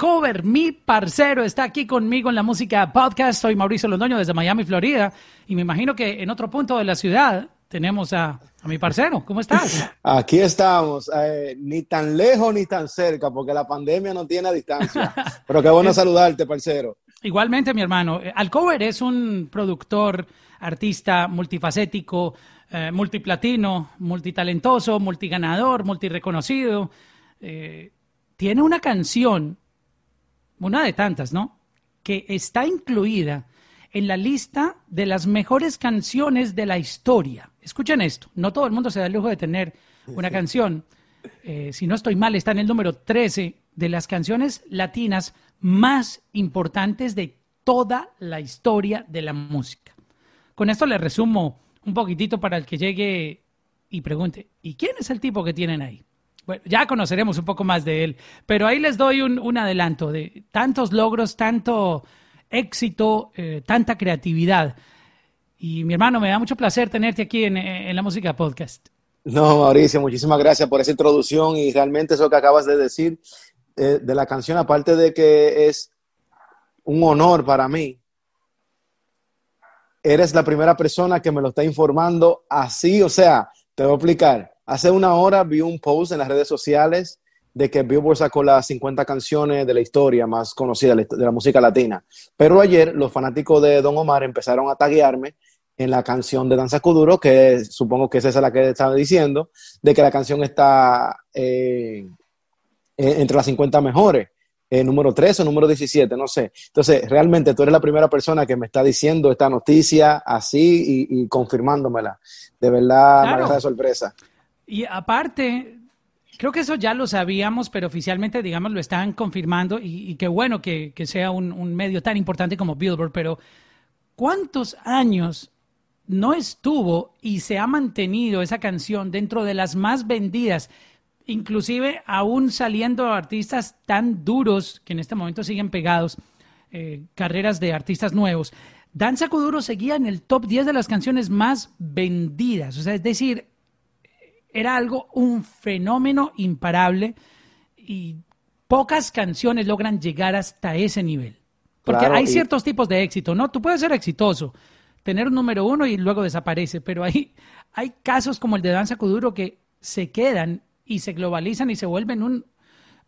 Alcover, mi parcero, está aquí conmigo en la música podcast. Soy Mauricio Londoño desde Miami, Florida. Y me imagino que en otro punto de la ciudad tenemos a, a mi parcero. ¿Cómo estás? Aquí estamos, eh, ni tan lejos ni tan cerca, porque la pandemia no tiene distancia. Pero qué bueno saludarte, parcero. Igualmente, mi hermano. Eh, Alcover es un productor, artista multifacético, eh, multiplatino, multitalentoso, multiganador, multireconocido. Eh, tiene una canción una de tantas, ¿no? Que está incluida en la lista de las mejores canciones de la historia. Escuchen esto, no todo el mundo se da el lujo de tener una canción. Eh, si no estoy mal, está en el número 13 de las canciones latinas más importantes de toda la historia de la música. Con esto le resumo un poquitito para el que llegue y pregunte, ¿y quién es el tipo que tienen ahí? Bueno, ya conoceremos un poco más de él, pero ahí les doy un, adelanto de tantos logros, tanto éxito, eh, tanta creatividad. Y mi hermano, me da mucho placer tenerte aquí en, la Música Podcast. No, Mauricio, muchísimas gracias por esa introducción y realmente eso que acabas de decir eh, de la canción, aparte de que es un honor para mí, eres la primera persona que me lo está informando así, o sea, te voy a explicar. Hace una hora vi un post en las redes sociales de que Billboard sacó las 50 canciones de la historia más conocida de la música latina. Pero ayer los fanáticos de Don Omar empezaron a taguearme en la canción de Danza Kuduro, que supongo que es esa la que estaba diciendo, de que la canción está eh, entre las 50 mejores. Eh, número 3 o número 17, no sé. Entonces, realmente tú eres la primera persona que me está diciendo esta noticia así y, confirmándomela. De verdad, me da de sorpresa. Y aparte, creo que eso ya lo sabíamos, pero oficialmente, digamos, lo están confirmando y, qué bueno que, sea un, medio tan importante como Billboard, pero ¿cuántos años no estuvo y se ha mantenido esa canción dentro de las más vendidas? Inclusive aún saliendo artistas tan duros que en este momento siguen pegados, eh, carreras de artistas nuevos. Danza Kuduro seguía en el top 10 de las canciones más vendidas. O sea, es decir, era algo, un fenómeno imparable y pocas canciones logran llegar hasta ese nivel. Porque hay ciertos tipos de éxito, ¿no? Tú puedes ser exitoso, tener un número uno y luego desaparece, pero hay, hay casos como el de Danza Kuduro que se quedan y se globalizan y se vuelven un,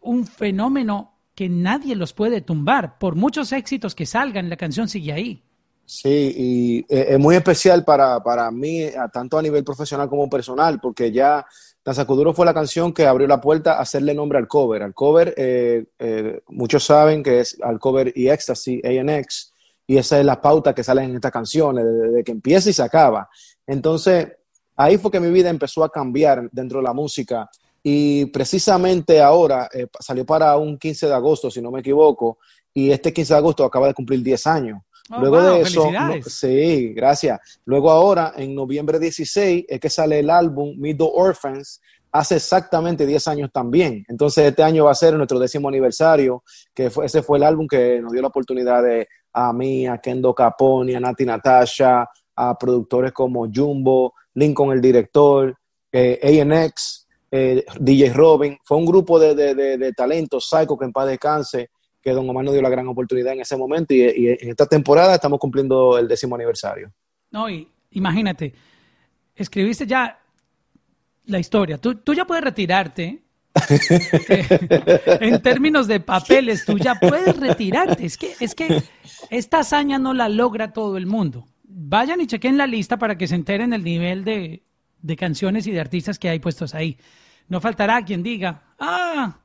un fenómeno que nadie los puede tumbar. Por muchos éxitos que salgan, la canción sigue ahí. Sí, y eh, es muy especial para, para mí, tanto a nivel profesional como personal, porque ya Danzacuduro fue la canción que abrió la puerta a hacerle nombre al cover. Al cover, eh, eh, muchos saben que es al cover y Ecstasy, ANX, y esa es la pauta que sale en esta canción, desde que empieza y se acaba. Entonces, ahí fue que mi vida empezó a cambiar dentro de la música. Y precisamente ahora salió para un 15 de agosto, si no me equivoco, y este 15 de agosto acaba de cumplir 10 años. Oh, Luego de eso, sí, gracias. Luego ahora, en noviembre 16, es que sale el álbum Middle Orphans, hace exactamente 10 años también. Entonces, este año va a ser nuestro décimo aniversario, que fue, ese fue el álbum que nos dio la oportunidad de a mí, a Kendo Caponi, a Nati Natasha, a productores como Jumbo, Lincoln el director, eh, ANX, eh, DJ Robin. Fue un grupo de, de, de, talentos, Psycho, que en paz descanse, que Don Omar nos dio la gran oportunidad en ese momento y, en esta temporada estamos cumpliendo el décimo aniversario. No, y imagínate, escribiste ya la historia. Tú, tú ya puedes retirarte. en términos de papeles, tú ya puedes retirarte. Es que, es que esta hazaña no la logra todo el mundo. Vayan y chequen la lista para que se enteren el nivel de, de canciones y de artistas que hay puestos ahí. No faltará quien diga, ah,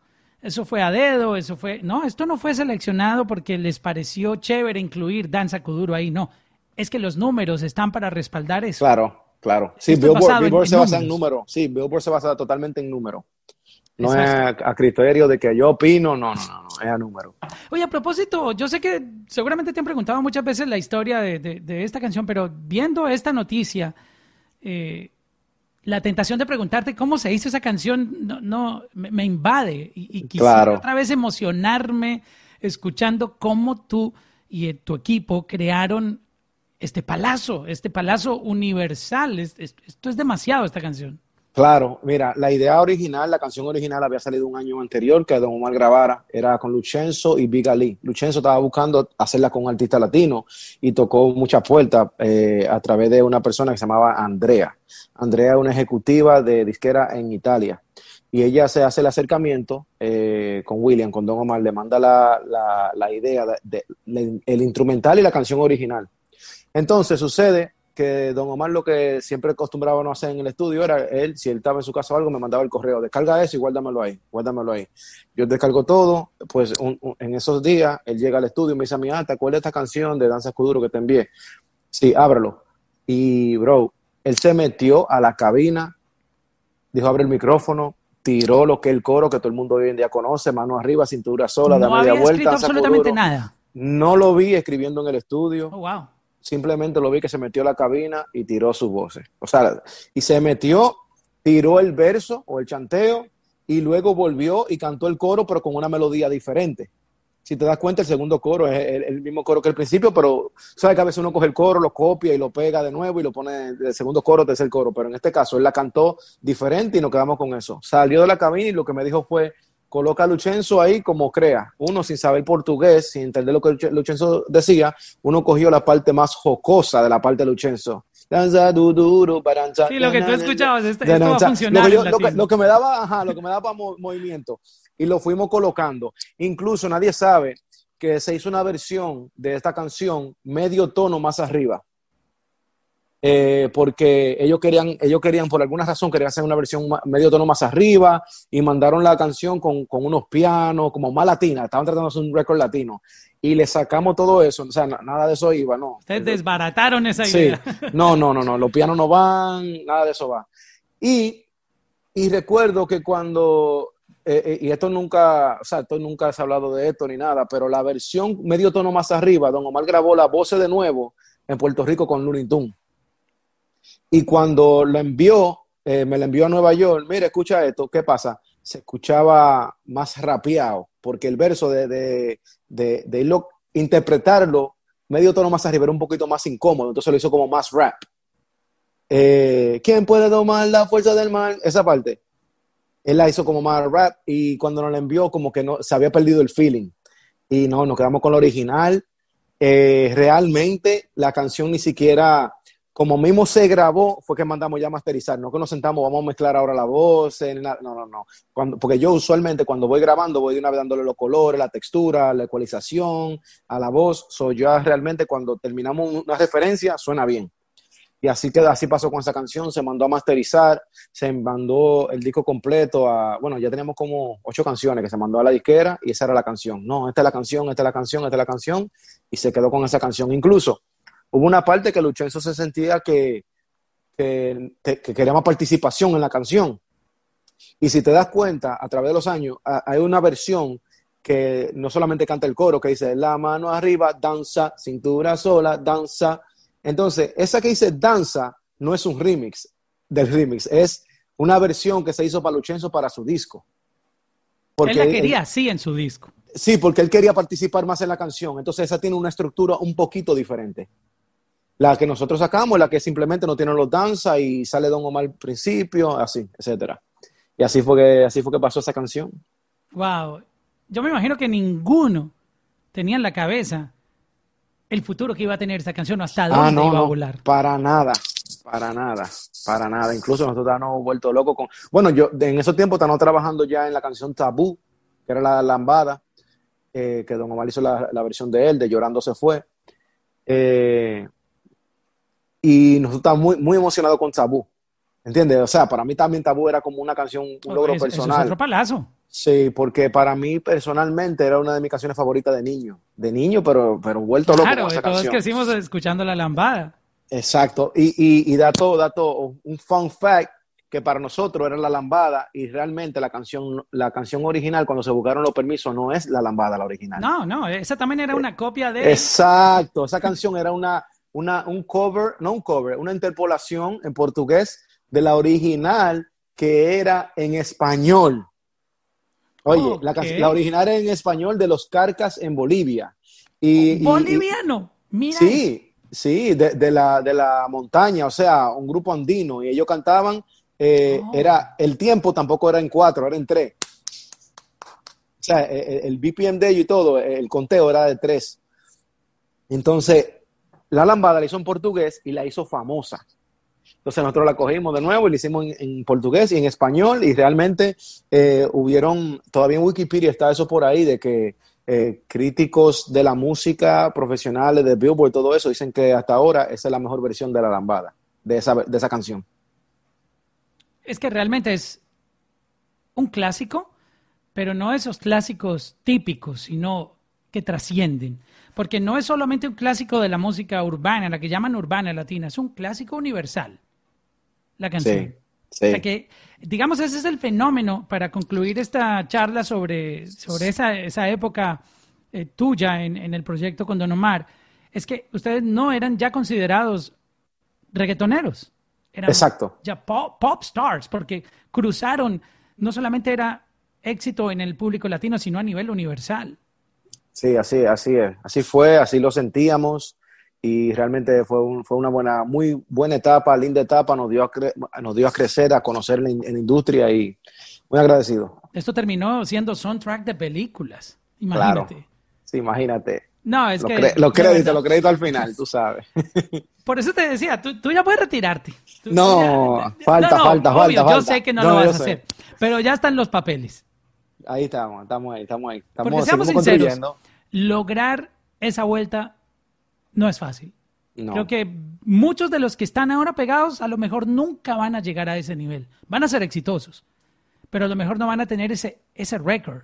eso fue a dedo, eso fue... No, esto no fue seleccionado porque les pareció chévere incluir Danza Kuduro ahí, no. Es que los números están para respaldar eso. Claro, claro. Sí, Billboard, se basa en número. Sí, Billboard se basa totalmente en número. No es a, criterio de que yo opino, no, no, no, es a número. Oye, a propósito, yo sé que seguramente te han preguntado muchas veces la historia de, esta canción, pero viendo esta noticia, eh, la tentación de preguntarte cómo se hizo esa canción no, no me, invade y, quisiera otra vez emocionarme escuchando cómo tú y tu equipo crearon este palazo, este palazo universal. esto es demasiado esta canción. Claro, mira, la idea original, la canción original había salido un año anterior que Don Omar grabara, era con Luchenzo y Big Ali. Luchenzo estaba buscando hacerla con un artista latino y tocó muchas puertas eh, a través de una persona que se llamaba Andrea. Andrea es una ejecutiva de disquera en Italia y ella se hace el acercamiento eh, con William, con Don Omar, le manda la, idea, de, el instrumental y la canción original. Entonces sucede que Don Omar lo que siempre acostumbraba no hacer en el estudio era él, si él estaba en su casa o algo, me mandaba el correo, descarga eso y guárdamelo ahí, guárdamelo ahí. Yo descargo todo, pues en esos días él llega al estudio y me dice a mi ¿te acuerdas de esta canción de Danza Escuduro que te envié? Sí, ábrelo. Y, bro, él se metió a la cabina, dijo, abre el micrófono, tiró lo que es el coro que todo el mundo hoy en día conoce, mano arriba, cintura sola, no da media vuelta. absolutamente nada. No lo vi escribiendo en el estudio. Oh, wow simplemente lo vi que se metió a la cabina y tiró sus voces. O sea, y se metió, tiró el verso o el chanteo y luego volvió y cantó el coro, pero con una melodía diferente. Si te das cuenta, el segundo coro es el, mismo coro que el principio, pero sabes que a veces uno coge el coro, lo copia y lo pega de nuevo y lo pone del segundo coro, tercer coro. Pero en este caso, él la cantó diferente y nos quedamos con eso. Salió de la cabina y lo que me dijo fue, coloca a Luchenzo ahí como crea. Uno sin saber portugués, sin entender lo que Luchenzo decía, uno cogió la parte más jocosa de la parte de Luchenzo. Sí, lo que tú escuchabas, este, esto va a funcionar. Lo que, me daba, ajá, lo que me daba movimiento. Y lo fuimos colocando. Incluso nadie sabe que se hizo una versión de esta canción medio tono más arriba. Eh, porque ellos querían, ellos querían, por alguna razón, querían hacer una versión medio tono más arriba y mandaron la canción con, unos pianos, como más latina, estaban tratando de hacer un récord latino. Y le sacamos todo eso, o sea, nada de eso iba, no. Ustedes desbarataron esa idea. No, no, no, no, los pianos no van, nada de eso va. Y, y recuerdo que cuando eh, eh, y esto nunca, o sea, esto nunca se ha hablado de esto ni nada, pero la versión medio tono más arriba, Don Omar grabó la voz de nuevo en Puerto Rico con Looney Tunes. Y cuando lo envió, eh, me lo envió a Nueva York, mira, escucha esto, ¿qué pasa? Se escuchaba más rapeado, porque el verso de, de, de, interpretarlo medio tono más arriba era un poquito más incómodo, entonces lo hizo como más rap. Eh, ¿Quién puede tomar la fuerza del mal? Esa parte. Él la hizo como más rap y cuando nos la envió como que no, se había perdido el feeling. Y no, nos quedamos con lo original. Eh, realmente la canción ni siquiera como mismo se grabó, fue que mandamos ya masterizar, no que nos sentamos, vamos a mezclar ahora la voz, no, no, no. Cuando, porque yo usualmente cuando voy grabando voy de una vez dándole los colores, la textura, la ecualización a la voz, soy yo realmente cuando terminamos una referencia suena bien. Y así queda, así pasó con esa canción, se mandó a masterizar, se mandó el disco completo a, bueno, ya teníamos como ocho canciones que se mandó a la disquera y esa era la canción. No, esta es la canción, esta es la canción, esta es la canción, y se quedó con esa canción. Incluso hubo una parte que Luchenzo se sentía que, que, quería más participación en la canción. Y si te das cuenta, a través de los años, hay una versión que no solamente canta el coro, que dice la mano arriba, danza, cintura sola, danza. Entonces, esa que dice danza no es un remix del remix, es una versión que se hizo para Luchenzo para su disco. Porque él la quería así en su disco. Sí, porque él quería participar más en la canción. Entonces, esa tiene una estructura un poquito diferente. La que nosotros sacamos, la que simplemente no tiene los danza y sale Don Omar al principio, así, etcétera. Y así fue que, así fue que pasó esa canción. Wow. Yo me imagino que ninguno tenía en la cabeza el futuro que iba a tener esta canción o hasta Ah, dónde no, iba a no, volar. para nada, para nada, para nada. Incluso nosotros estábamos vuelto locos con... Bueno, yo en esos tiempos estábamos trabajando ya en la canción Tabú, que era la lambada, eh, que Don Omar hizo la, la versión de él, de Llorando se fue. Eh, y nosotros estábamos muy, muy emocionados con Tabú. ¿Entiendes? O sea, para mí también Tabú era como una canción, un logro Eso- eso es personal. otro palazo. Sí, porque para mí personalmente era una de mis canciones favoritas de niño. De niño, pero, pero vuelto loco Claro, con esa todos canción. crecimos escuchando la lambada. Exacto. Y, y, y dato, dato, un fun fact que para nosotros era la lambada y realmente la canción, la canción original cuando se buscaron los permisos no es la lambada la original. No, no, esa también era una copia de... Exacto. Esa canción era una, una, un cover, no un cover, una interpolación en portugués de la original que era en español. Oye, la, original era en español de los Carcas en Bolivia. Y, Boliviano. Mira. Sí, sí, de, de la, de la montaña, o sea, un grupo andino, y ellos cantaban, eh, Oh. era, el tiempo tampoco era en cuatro, era en tres. O sea, eh, el, el BPM de ellos y todo, el conteo era de tres. Entonces, la lambada la hizo en portugués y la hizo famosa. Entonces nosotros la cogimos de nuevo y la hicimos en, portugués y en español y realmente eh, hubieron, todavía en Wikipedia está eso por ahí de que eh, críticos de la música profesionales de Billboard, todo eso, dicen que hasta ahora esa es la mejor versión de la lambada, de esa, de esa canción. Es que realmente es un clásico, pero no esos clásicos típicos, sino que trascienden. Porque no es solamente un clásico de la música urbana, la que llaman urbana latina, es un clásico universal. La canción. Sí, sí. O sea que, digamos, ese es el fenómeno para concluir esta charla sobre, sobre esa, esa época eh, tuya en, en el proyecto con Don Omar. Es que ustedes no eran ya considerados reggaetoneros. Eran Exacto. ya pop, pop stars, porque cruzaron, no solamente era éxito en el público latino, sino a nivel universal. Sí, así, así es. Así fue, así lo sentíamos y realmente fue, un- fue una buena, muy buena etapa, linda etapa, nos dio a, cre- nos dio a crecer, a conocer la, in- en la industria y muy agradecido. Esto terminó siendo soundtrack de películas. Imagínate. Claro. Sí, imagínate. No, es Los que. los créditos, los créditos al final, tú sabes. Por eso te decía, tú, tú ya puedes retirarte. Tú- No, ya- falta, falta, obvio, falta, Yo falta. sé que no, No, lo vas a sé. hacer, pero ya están los papeles. Ahí estamos, estamos ahí, estamos ahí. Porque Estamos, seamos seguimos sinceros, lograr esa vuelta no es fácil. No. Creo que muchos de los que están ahora pegados a lo mejor nunca van a llegar a ese nivel. Van a ser exitosos, pero a lo mejor no van a tener ese, ese récord,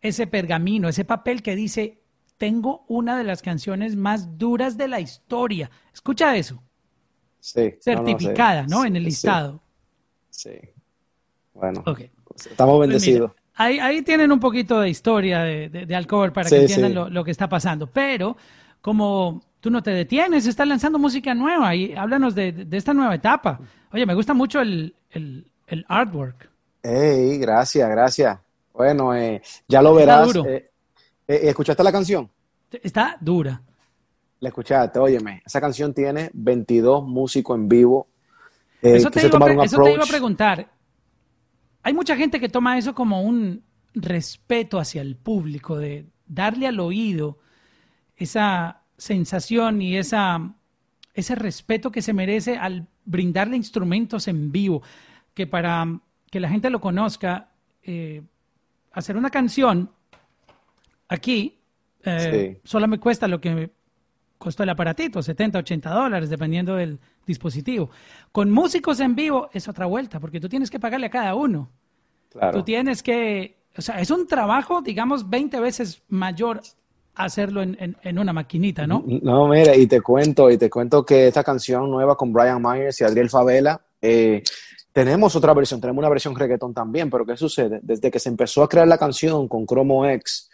ese pergamino, ese papel que dice, tengo una de las canciones más duras de la historia. Escucha eso, Sí, no, no, sí. certificada, ¿no? En el listado. Sí. Bueno, Ok. estamos Pues bendecidos. Ahí, ahí tienen un poquito de historia de, de, de Alcover para Sí, que entiendan sí. lo, lo que está pasando. Pero como tú no te detienes, estás lanzando música nueva y háblanos de, de esta nueva etapa. Oye, me gusta mucho el, el, el artwork. Ey, gracias, gracias. Bueno, eh, ya lo Está verás. duro. eh, eh, ¿Escuchaste la canción? Está dura. La escuchaste, óyeme. Esa canción tiene 22 músicos en vivo. eh, eso te, iba a, eso te iba preguntar. Hay mucha gente que toma eso como un respeto hacia el público, de darle al oído esa sensación y esa, ese respeto que se merece al brindarle instrumentos en vivo, que para que la gente lo conozca, eh, hacer una canción aquí eh, solo me cuesta lo que me costó el aparatito, 70, 80 dólares, dependiendo del dispositivo. Con músicos en vivo es otra vuelta, porque tú tienes que pagarle a cada uno. Claro. Tú tienes que, o sea, es un trabajo, digamos, 20 veces mayor hacerlo en, en- en una maquinita, ¿no? No, mira, y te cuento, y te cuento que esta canción nueva con Brian Myers y Adriel Favela, eh, tenemos otra versión, tenemos una versión reggaetón también, pero ¿qué sucede? Desde que se empezó a crear la canción con Chromo X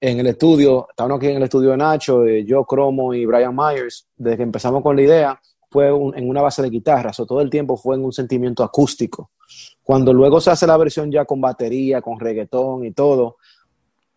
en el estudio, estábamos aquí en el estudio de Nacho, yo, Chromo y Brian Myers, desde que empezamos con la idea, fue en una base de guitarras, o todo el tiempo fue en un sentimiento acústico. Cuando luego se hace la versión ya con batería, con reggaetón y todo,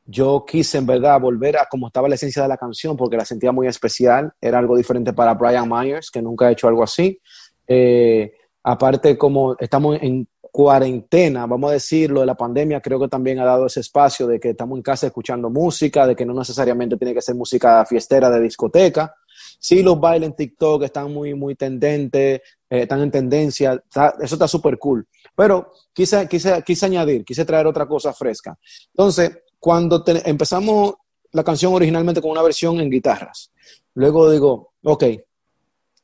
yo quise en verdad volver a como estaba la esencia de la canción porque la sentía muy especial, era algo diferente para Brian Myers, que nunca ha hecho algo así. Eh, aparte, como estamos en, cuarentena, vamos a decirlo, de la pandemia, creo que también ha dado ese espacio de que estamos en casa escuchando música, de que no necesariamente tiene que ser música fiestera de discoteca. Sí, los bailes en TikTok están muy, muy tendentes, eh, están en tendencia, eso está súper cool. Pero quise, quise, quise añadir, quise traer otra cosa fresca. Entonces, cuando empezamos la canción originalmente con una versión en guitarras, luego digo, ok,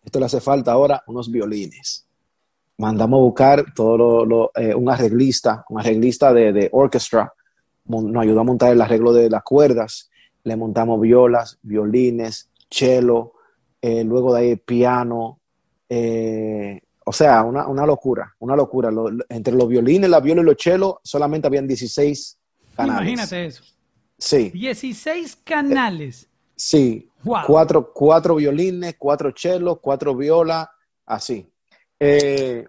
esto le hace falta ahora unos violines mandamos a buscar todo lo, eh, un arreglista, un arreglista de, de orchestra, nos ayudó a montar el arreglo de las cuerdas, le montamos violas, violines, cello, eh, luego de ahí piano, eh, o sea, una, una, locura, una locura. entre los violines, la viola y los chelos solamente habían 16 canales. Imagínate eso. Sí. 16 canales. sí. Cuatro, cuatro violines, cuatro chelos, cuatro violas, así. Eh,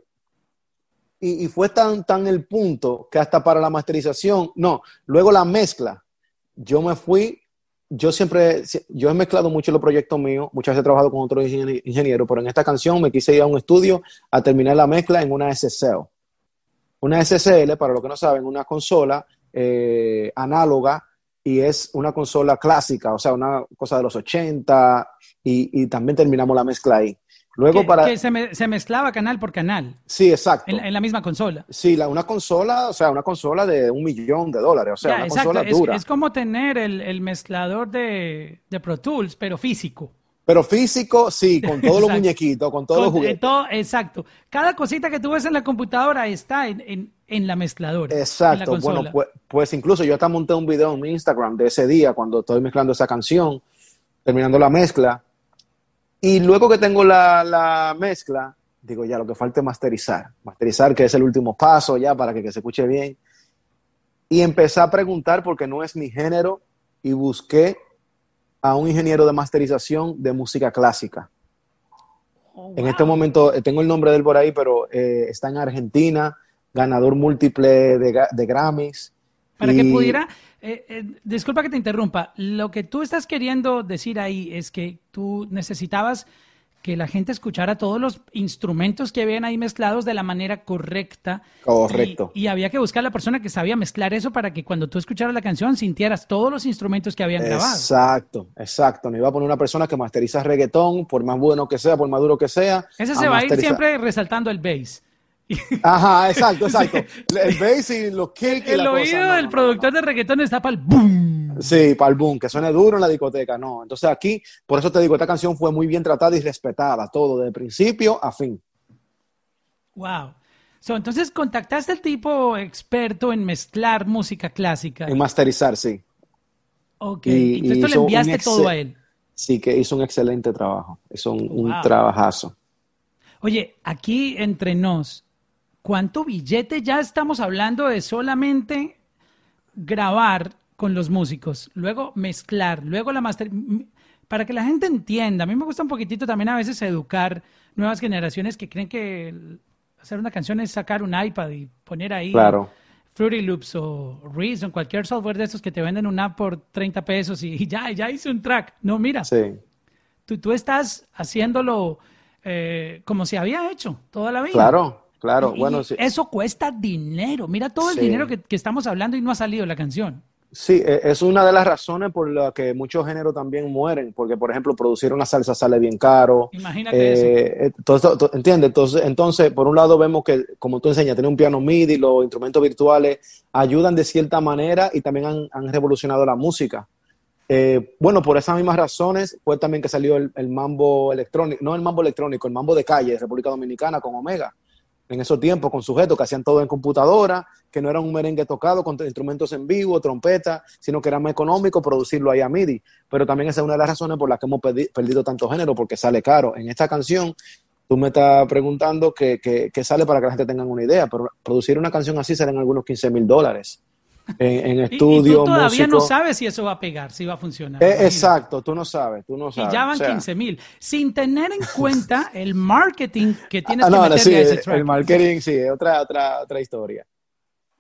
y, fue tan, tan el punto que hasta para la masterización, no, luego la mezcla, yo me fui, yo siempre, yo he mezclado mucho los proyectos míos, muchas veces he trabajado con otros ingenieros, pero en esta canción me quise ir a un estudio a terminar la mezcla en una SSL. Una SSL, para los que no saben, una consola eh, análoga y es una consola clásica, o sea, una cosa de los 80 y, y también terminamos la mezcla ahí. Luego para... Que se, mezclaba canal por canal. Sí, exacto. En, la misma consola. Sí, la, una consola, o sea, una consola de un millón de dólares, o sea, una consola dura. Es, como tener el, mezclador de, Pro Tools, pero físico. Pero físico, sí, con todos los muñequitos, con todos los eh, juguetes. exacto. Cada cosita que tú ves en la computadora está en, la mezcladora. Exacto. bueno, pues, pues, incluso yo hasta monté un video en mi Instagram de ese día cuando estoy mezclando esa canción, terminando la mezcla y luego que tengo la, mezcla, digo ya, lo que falta es masterizar. Masterizar, que es el último paso ya para que, se escuche bien. Y empecé a preguntar, porque no es mi género, y busqué a un ingeniero de masterización de música clásica. Oh, en este momento, eh, tengo el nombre de él por ahí, pero eh, está en Argentina, ganador múltiple de, de Grammys. Para que pudiera, eh, eh, disculpa que te interrumpa. Lo que tú estás queriendo decir ahí es que tú necesitabas que la gente escuchara todos los instrumentos que habían ahí mezclados de la manera correcta. Correcto. Y, había que buscar a la persona que sabía mezclar eso para que cuando tú escucharas la canción sintieras todos los instrumentos que habían grabado. Exacto, exacto. Me iba a poner una persona que masteriza reggaetón, por más bueno que sea, por más duro que sea. Ese se va a ir siempre resaltando el bass. Ajá, exacto, exacto. El bass y los kicks. El oído del productor de reggaetón está para el boom. Sí, para el boom, que suene duro en la discoteca, no. Entonces aquí, por eso te digo, esta canción fue muy bien tratada y respetada, todo, de principio a fin. Wow. entonces contactaste al tipo experto en mezclar música clásica. En masterizar, sí. Ok, entonces le enviaste todo a él. Sí, que hizo un excelente trabajo, hizo un, un trabajazo. Oye, aquí entre nos, ¿cuánto billete ya estamos hablando de solamente grabar con los músicos, luego mezclar, luego la master... Para que la gente entienda, a mí me gusta un poquitito también a veces educar nuevas generaciones que creen que hacer una canción es sacar un iPad y poner ahí claro. Fruity Loops o Reason, cualquier software de estos que te venden una app por 30 pesos y, ya, ya hice un track. No, mira, sí. tú, tú estás haciéndolo eh, como se había hecho toda la vida. Claro, claro. bueno, Eso cuesta dinero. Mira todo el dinero que, estamos hablando y no ha salido la canción. Sí, e, es una de las razones por las que muchos géneros también mueren, porque por ejemplo producir una salsa sale bien caro. Imagínate eso. Eh, eh, ¿Entiendes? Entonces, entonces, por un lado vemos que, como tú enseñas, tener un piano MIDI, los instrumentos virtuales ayudan de cierta manera y también han, han revolucionado la música. Eh, bueno, por esas mismas razones fue también que salió el, mambo electrónico, no el mambo electrónico, el mambo de calle de República Dominicana con Omega. En esos tiempos, con sujetos que hacían todo en computadora, que no era un merengue tocado con instrumentos en vivo, trompeta, sino que era más económico producirlo ahí a MIDI. Pero también esa es una de las razones por las que hemos perdido tanto género, porque sale caro. En esta canción, tú me estás preguntando qué sale para que la gente tenga una idea, pero producir una canción así salen algunos 15 mil dólares en, estudio. Y, tú todavía no sabes si eso va a pegar, si va a funcionar. Eh, exacto, tú no sabes, tú no sabes. Y ya van 15 mil, sin tener en cuenta el marketing que tienes ah, que meterle sí, a ese track. El marketing, sí, es otra, otra, otra historia.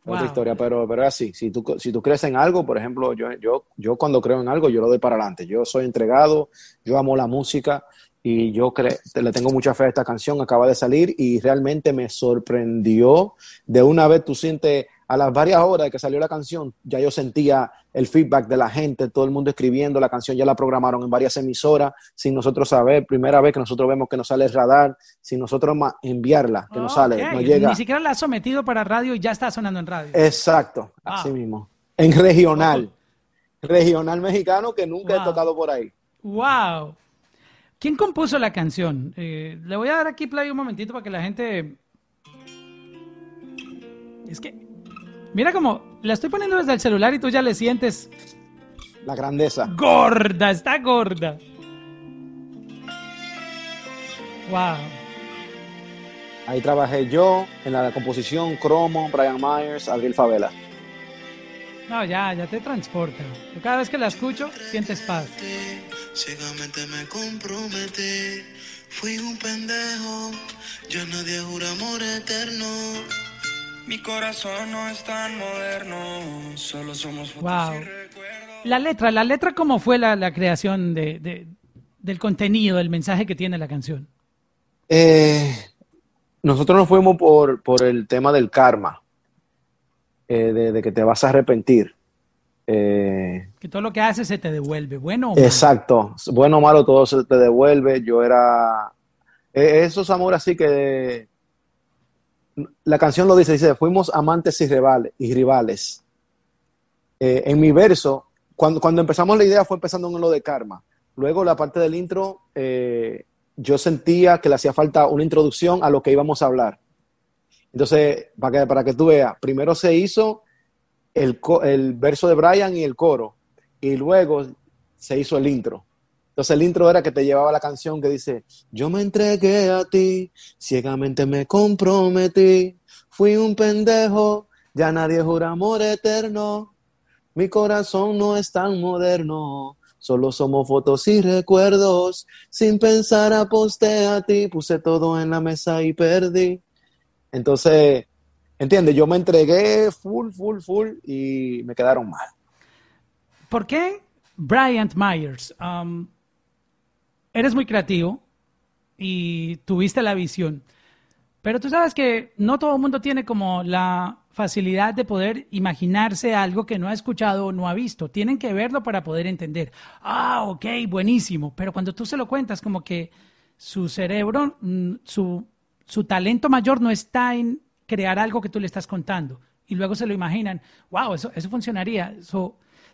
Otra historia, pero, pero es así. Si tú, si tú crees en algo, por ejemplo, yo, yo, yo cuando creo en algo, yo lo doy para adelante. Yo soy entregado, yo amo la música y yo le tengo mucha fe a esta canción, acaba de salir y realmente me sorprendió. De una vez tú sientes, a las varias horas de que salió la canción, ya yo sentía el feedback de la gente, todo el mundo escribiendo, la canción ya la programaron en varias emisoras, sin nosotros saber, primera vez que nosotros vemos que nos sale el radar, sin nosotros enviarla, que nos sale, no llega. Ni siquiera la ha sometido para radio y ya está sonando en radio. Exacto, así mismo. En regional, regional mexicano que nunca he tocado por ahí. Wow. ¿Quién compuso la canción? Eh, le voy a dar aquí play un momentito para que la gente... Es que... Mira como la estoy poniendo desde el celular y tú ya le sientes... La grandeza. Gorda, está gorda. Wow. Ahí trabajé yo en la composición, Cromo, Brian Myers, Adriel Favela. No, ya, ya te transporta. cada vez que la escucho, sientes paz. Ciegamente me comprometí, fui un pendejo, ya nadie jura amor eterno. Mi corazón no es tan moderno, solo somos wow. La letra, la letra, ¿cómo fue la, creación de, del contenido, del mensaje que tiene la canción? Eh, nosotros nos fuimos por, por el tema del karma, eh, de, que te vas a arrepentir. Eh, que todo lo que haces se te devuelve, bueno o malo. Exacto, bueno o malo todo se te devuelve. Yo era eh, esos amores así que la canción lo dice, dice, fuimos amantes y rivales. Y rivales. Eh, en mi verso, cuando, cuando empezamos la idea fue empezando en lo de karma. Luego la parte del intro, yo sentía que le hacía falta una introducción a lo que íbamos a hablar. Entonces, para que, para que tú veas, primero se hizo el, verso de Brian y el coro, y luego se hizo el intro. Entonces el intro era que te llevaba la canción que dice, yo me entregué a ti, ciegamente me comprometí, fui un pendejo, ya nadie jura amor eterno, mi corazón no es tan moderno, solo somos fotos y recuerdos, sin pensar aposté a ti, puse todo en la mesa y perdí. Entonces, ¿Entiendes? Yo me entregué full, full, full y me quedaron mal. ¿Por qué Bryant Myers? Um, eres muy creativo y tuviste la visión, pero tú sabes que no todo el mundo tiene como la facilidad de poder imaginarse algo que no ha escuchado o no ha visto. Tienen que verlo para poder entender. Ah, ok, buenísimo. Pero cuando tú se lo cuentas, como que su cerebro, mm, su, su talento mayor no está en crear algo que tú le estás contando. Y luego se lo imaginan, wow, eso, eso funcionaría.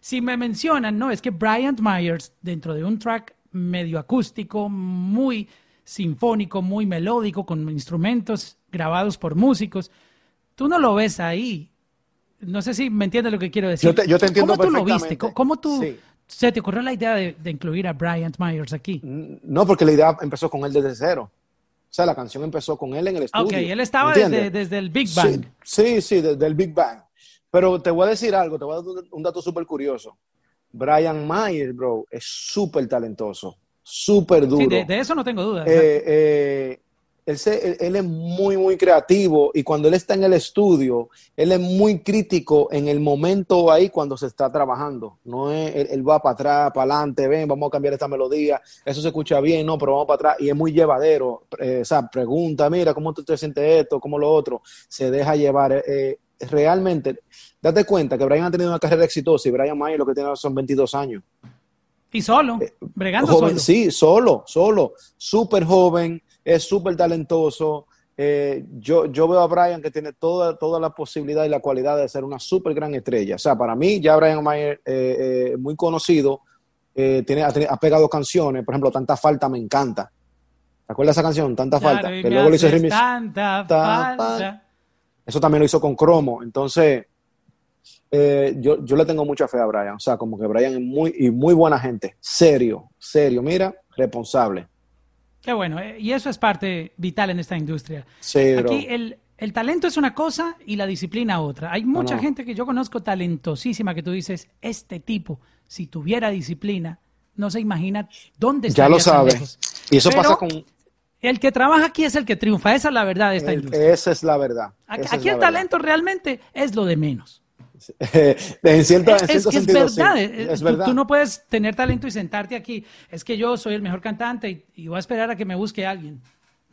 si me mencionan, no, es que Bryant Myers, dentro de un track medio acústico, muy sinfónico, muy melódico, con instrumentos grabados por músicos, tú no lo ves ahí. No sé si me entiendes lo que quiero decir. Yo te, entiendo ¿Cómo tú lo viste? ¿Cómo tú se te ocurrió la idea de, de, incluir a Bryant Myers aquí? No, porque la idea empezó con él desde cero. O sea, la canción empezó con él en el estudio. Ok, él estaba desde, el Big Bang. Sí, sí, desde el Big Bang. Pero te voy a decir algo, te voy a dar un dato súper curioso. Brian Myers, bro, es súper talentoso, súper duro. Sí, de, eso no tengo duda. Eh, eh, él, es muy, muy creativo y cuando él está en el estudio, él es muy crítico en el momento ahí cuando se está trabajando. No es, él, va para atrás, para adelante, ven, vamos a cambiar esta melodía, eso se escucha bien, no, pero vamos para atrás. Y es muy llevadero, eh, o sea, pregunta, mira, ¿cómo tú te sientes esto? ¿Cómo lo otro? Se deja llevar. Eh, realmente, date cuenta que Brian ha tenido una carrera exitosa y Brian Mayer lo que tiene son 22 años. Y solo, bregando solo. Sí, solo, solo, súper joven, es súper talentoso. Eh, yo, yo veo a Brian que tiene toda, toda la posibilidad y la cualidad de ser una súper gran estrella. O sea, para mí ya Brian Mayer, eh, eh, muy conocido, tiene, ha, pegado canciones, por ejemplo, Tanta Falta me encanta. ¿Te acuerdas de esa canción? Tanta Falta. Que luego le hizo. Tanta falta. Eso también lo hizo con Cromo. Entonces, yo, yo le tengo mucha fe a Brian. O sea, como que Brian es muy, y muy buena gente. Serio, serio. Mira, responsable. Qué bueno, eh, y eso es parte vital en esta industria. Sí, Aquí el, el, talento es una cosa y la disciplina otra. Hay mucha gente que yo conozco talentosísima que tú dices, este tipo, si tuviera disciplina, no se imagina dónde está. Ya lo sabes. Y eso pasa con... El que trabaja aquí es el que triunfa, esa es la verdad de esta industria. Esa es la verdad. Aquí, el talento realmente es lo de menos. En cierto, es, en cierto es que sentido, es verdad. sí. eh, Es tú, verdad. tú no puedes tener talento y sentarte aquí. Es que yo soy el mejor cantante y, y voy a esperar a que me busque alguien.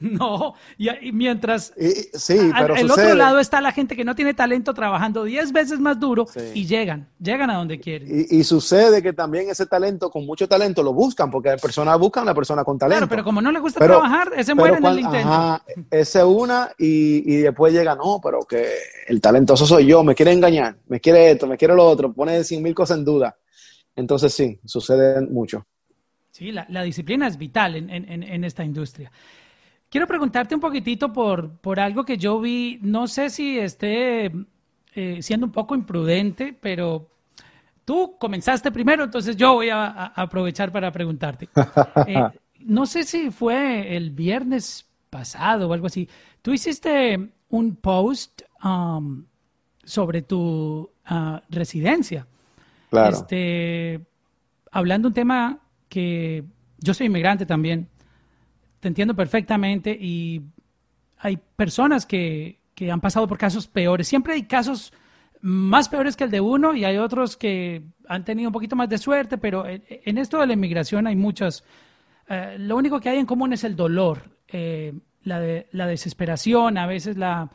No, y, y mientras Y- sí, al- pero el otro lado está la gente que no tiene talento trabajando 10 veces más duro Sí. y llegan, llegan a donde quieren. Y, y sucede que también ese talento, con mucho talento, lo buscan, porque las personas buscan a la persona con talento. Claro, pero como no le gusta Pero- trabajar, ese muere en el intento. Ajá, esa es una, y, y después llega, no, pero que el talentoso soy yo, me quiere engañar, me quiere esto, me quiere lo otro, pone cien mil cosas en duda. Entonces sí, sucede mucho. Sí, la, la disciplina es vital en- en- en esta industria. Quiero preguntarte un poquitito por, por algo que yo vi, no sé si esté eh, siendo un poco imprudente, pero tú comenzaste primero, entonces yo voy a, a aprovechar para preguntarte. Eh, no sé si fue el viernes pasado o algo así. Tú hiciste un post um, sobre tu ah, residencia. Claro. Este, hablando un tema que yo soy inmigrante también, te entiendo perfectamente y hay personas que, que han pasado por casos peores. Siempre hay casos más peores que el de uno y hay otros que han tenido un poquito más de suerte, pero en, esto de la inmigración hay muchas... eh, lo único que hay en común es el dolor, eh, la, de- la desesperación, a veces la,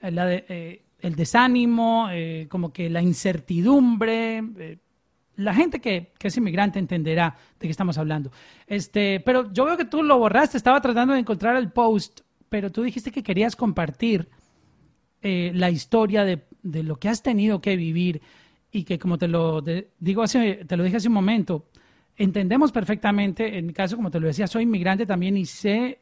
la de- eh, el desánimo, eh, como que la incertidumbre. La gente que, es inmigrante entenderá de qué estamos hablando. Este, pero yo veo que tú lo borraste, estaba tratando de encontrar el post, pero tú dijiste que querías compartir eh, la historia de, lo que has tenido que vivir y que como te lo digo hace, te lo dije hace un momento, entendemos perfectamente, en mi caso, como te lo decía, soy inmigrante también y sé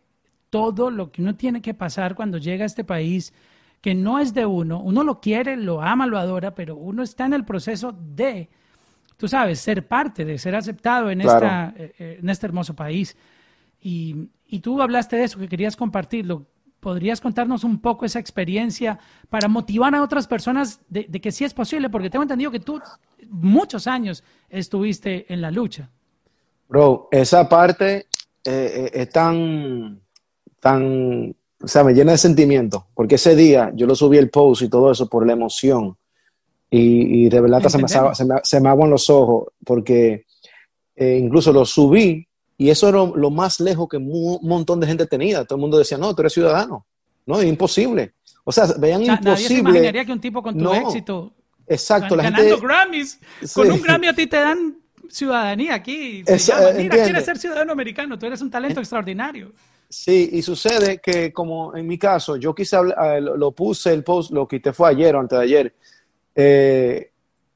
todo lo que uno tiene que pasar cuando llega a este país que no es de uno, uno lo quiere, lo ama, lo adora, pero uno está en el proceso de, tú sabes, ser parte, de ser aceptado en, Claro. esta, eh, eh, en este hermoso país. Y, y tú hablaste de eso, que querías compartirlo. ¿Podrías contarnos un poco esa experiencia para motivar a otras personas de, de que sí es posible? Porque tengo entendido que tú muchos años estuviste en la lucha. Bro, esa parte eh, es tan, tan, o sea, me llena de sentimiento, porque ese día yo lo subí el post y todo eso por la emoción. Y, y de verdad se me, se, me, se me aguan los ojos, porque eh, incluso lo subí y eso era lo, más lejos que un montón de gente tenía. Todo el mundo decía, no, tú eres ciudadano. No, es imposible. O sea, veían O sea, nadie se imposible. imaginaría que un tipo con tu No, éxito, Exacto, la ganando gente. Grammys, con Sí. un Grammy a ti te dan ciudadanía aquí. Eh, Mira, entiende. quieres ser ciudadano americano, tú eres un talento extraordinario. Sí, y sucede que como en mi caso, yo quise hablar, eh, lo, lo puse el post, lo quité fue ayer o antes de ayer. Eh,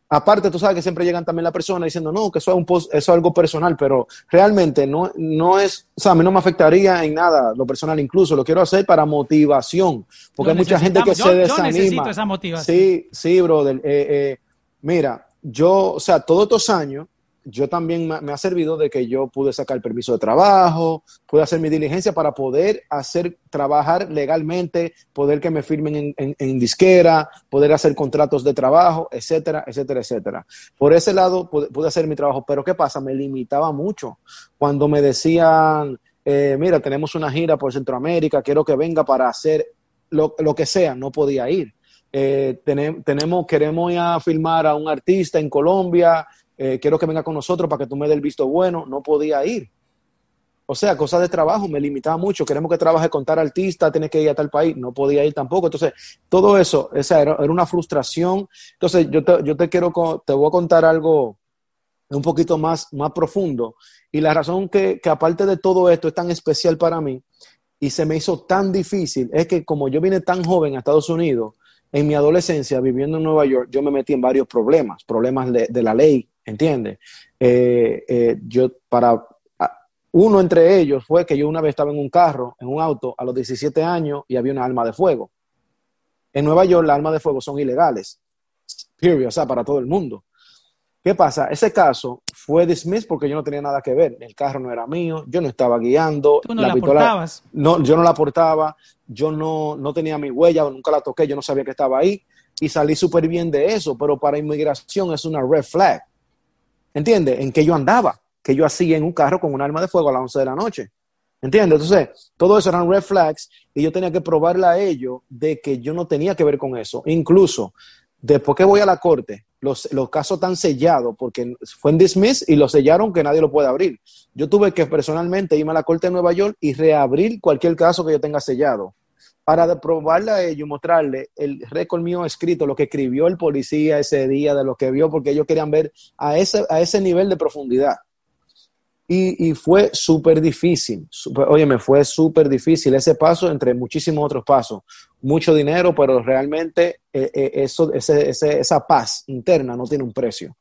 aparte, tú sabes que siempre llegan también la persona diciendo, no, que eso es un post, eso es algo personal, pero realmente no, no es, o sea, a mí no me afectaría en nada lo personal, incluso lo quiero hacer para motivación, porque Lo hay mucha gente que se Yo- yo desanima. necesito esa motivación. Sí, sí, brother. Eh, eh, mira, yo, o sea, todos estos años, yo también me, ha servido de que yo pude sacar permiso de trabajo, pude hacer mi diligencia para poder hacer, trabajar legalmente, poder que me firmen en, disquera, poder hacer contratos de trabajo, etcétera, etcétera, etcétera. Por ese lado pude, hacer mi trabajo, pero ¿qué pasa? Me limitaba mucho. Cuando me decían, eh, mira, tenemos una gira por Centroamérica, quiero que venga para hacer lo, lo que sea, no podía ir. Eh, tenem- tenemos, queremos ir a filmar a un artista en Colombia, eh, quiero que venga con nosotros para que tú me des el visto bueno, no podía ir. O sea, cosas de trabajo me limitaba mucho. Queremos que trabaje con tal artista, tienes que ir a tal país, no podía ir tampoco. Entonces, todo eso, esa era, una frustración. Entonces, yo te, yo te quiero, te voy a contar algo un poquito más, más profundo. Y la razón que, que aparte de todo esto es tan especial para mí y se me hizo tan difícil es que como yo vine tan joven a Estados Unidos, en mi adolescencia viviendo en Nueva York, yo me metí en varios problemas, problemas de la ley, ¿entiendes? Eh, eh, yo para uno entre ellos fue que yo una vez estaba en un carro, en un auto, a los 17 años y había una arma de fuego. En Nueva York las armas de fuego son ilegales, period, o sea, para todo el mundo. ¿Qué pasa? Ese caso fue dismissed porque yo no tenía nada que ver. El carro no era mío, yo no estaba guiando. Tú no la portabas. No, yo no la portaba, yo no, no tenía mi huella, nunca la toqué, yo no sabía que estaba ahí y salí súper bien de eso, pero para inmigración es una red flag. ¿Entiendes? En que yo andaba, que yo hacía en un carro con un arma de fuego a las 11 de la noche. ¿Entiendes? Entonces, todo eso eran red flags y yo tenía que probarle a ellos de que yo no tenía que ver con eso. Incluso, Después que voy a la corte, los, los casos están sellados porque fue en dismiss y lo sellaron que nadie lo puede abrir. Yo tuve que personalmente irme a la corte de Nueva York y reabrir cualquier caso que yo tenga sellado para probarle a ellos, mostrarle el récord mío escrito, lo que escribió el policía ese día, de lo que vio, porque ellos querían ver a ese, a ese nivel de profundidad. Y, y fue súper difícil, oye, me fue súper difícil ese paso entre muchísimos otros pasos. Mucho dinero, pero realmente eh, eh, eso, ese, ese, esa paz interna no tiene un precio.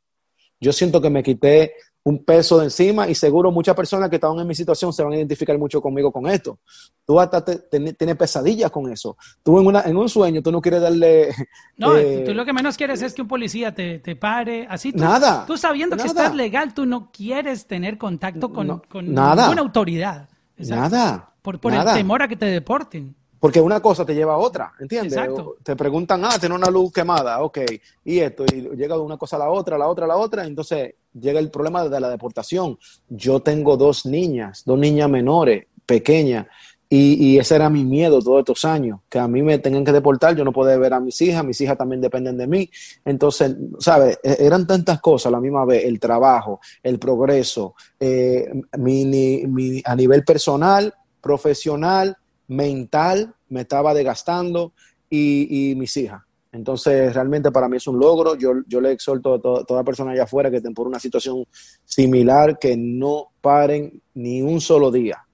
Yo siento que me quité un peso de encima y seguro muchas personas que estaban en mi situación se van a identificar mucho conmigo con esto. Tú hasta tienes pesadillas con eso. Tú en, una, en un sueño, tú no quieres darle... No, eh, tú lo que menos quieres es que un policía te, te pare, así. Tú, nada. Tú sabiendo que estás legal, tú no quieres tener contacto con, con ninguna autoridad. Nada. Por, por el temor a que te deporten. Porque una cosa te lleva a otra, ¿entiendes? Te preguntan, ah, tiene una luz quemada, ok, y esto, y llega de una cosa a la otra, a la otra, a la otra, entonces llega el problema de la deportación. Yo tengo dos niñas, dos niñas menores, pequeñas, y, ese era mi miedo todos estos años, que a mí me tengan que deportar, yo no puedo ver a mis hijas, mis hijas también dependen de mí. Entonces, ¿sabes? E, eran tantas cosas a la misma vez, el trabajo, el progreso, eh, a nivel personal, profesional, mental, me estaba desgastando y, mis hijas. Entonces, realmente para mí es un logro. Yo, yo le exhorto a toda persona allá afuera que estén por una situación similar, que no paren ni un solo día.